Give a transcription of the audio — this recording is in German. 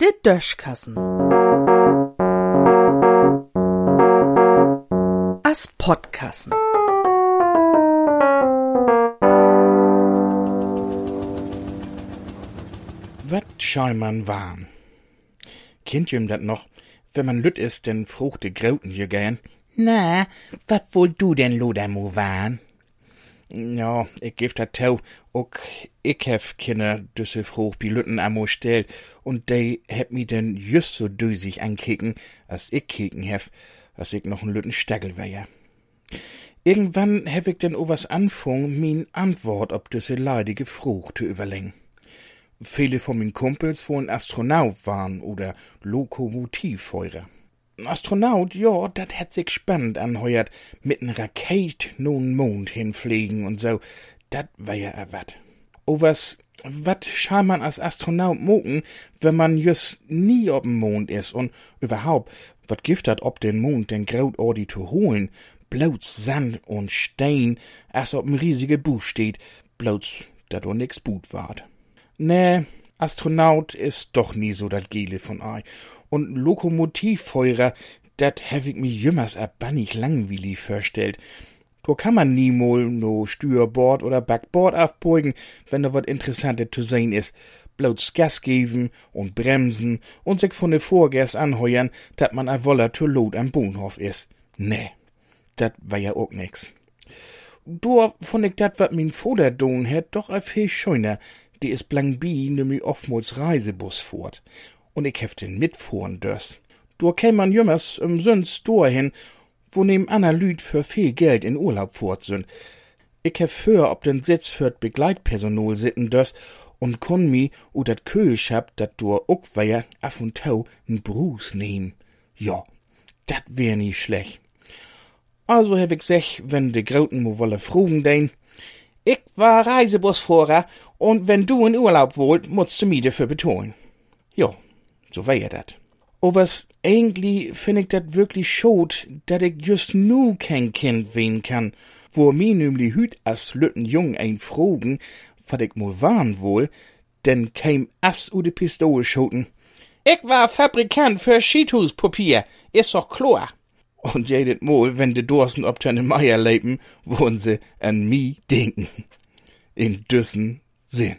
Der Döschkassen. As Podkassen. Wat schall man? Kennt ihr dat noch? Wenn man lütt is, denn fruchte Grauten je gern. Na, wat wohl du denn Lodermo warn? Ja, ich geb dat tau, ook ich hef Kinder düsse fruch bi Lütten amo stellt, und de heb mi denn just so düsig ankicken, als ich kicken hef, als ich noch n Lütten Stagel wär. Irgendwann hef ich denn o was anfung, min Antwort ob düsse leidige Frucht zu überlegen. Viele von min Kumpels wollen Astronaut waren oder Lokomotivfeurer. Astronaut, ja, dat hat sich spannend anheuert, mit n Raket nun Mond hinfliegen und so, dat wär ja a wat. O was, wat schall man als Astronaut moken, wenn man just nie ob'm Mond is und überhaupt, wat gift dat ob den Mond den Graut ordi zu holen, bloß Sand und Stein, as ob'n riesige Buch steht, bloß dat o nix But ward. Nee, Astronaut is doch nie so dat Gele von ei. Und Lokomotivfeurer, dat hab ich mir jümmers a bannig langweilig vorstellt. Da kann man nie mol no Steuerbord oder Backbord aufbeugen, wenn da wat Interessantes zu sehen is. Bloß Gas geben und bremsen und sich von de Vorgärs anheuern, dat man a Woller zu Lot am Bohnhof is. Nee, dat war ja auch nix. Du fand ich dat, wat min Vater doen het, doch a viel schöner, die is blank bi nämlich oftmals Reisebus fort. Und ich hef den mitfuhren dörs. Du käm man jümmers im Süns hin, wo neben Anna Lüd für viel Geld in Urlaub fort sind. Ich hef für ob den Sitz für Begleitpersonal sitten dörs und konn mi u dat Köch hab, dat du uck wär af und tau n Bruß nehm. Ja, dat wär nie schlecht. Also hab ich sech, wenn de Grauten mo wolle frugen dein, ich war Reisebusfahrer und wenn du in Urlaub wollt, musst du mir dafür betonen. Jo, so wär ja dat. O was eigentlich find ich dat wirklich schot, dat ich just nu kein Kind wen kann, wo mi nämlich hüt as lütten Jung ein frogen, wat ich mo warn wohl, denn kein Ass u de Pistole schoten. Ich war Fabrikant für Schietuchspapier, ist doch klar. Und jedet Mal, wenn de Dorsen ob deine Meier leben, wollen sie an mi denken. In düssen Sinn.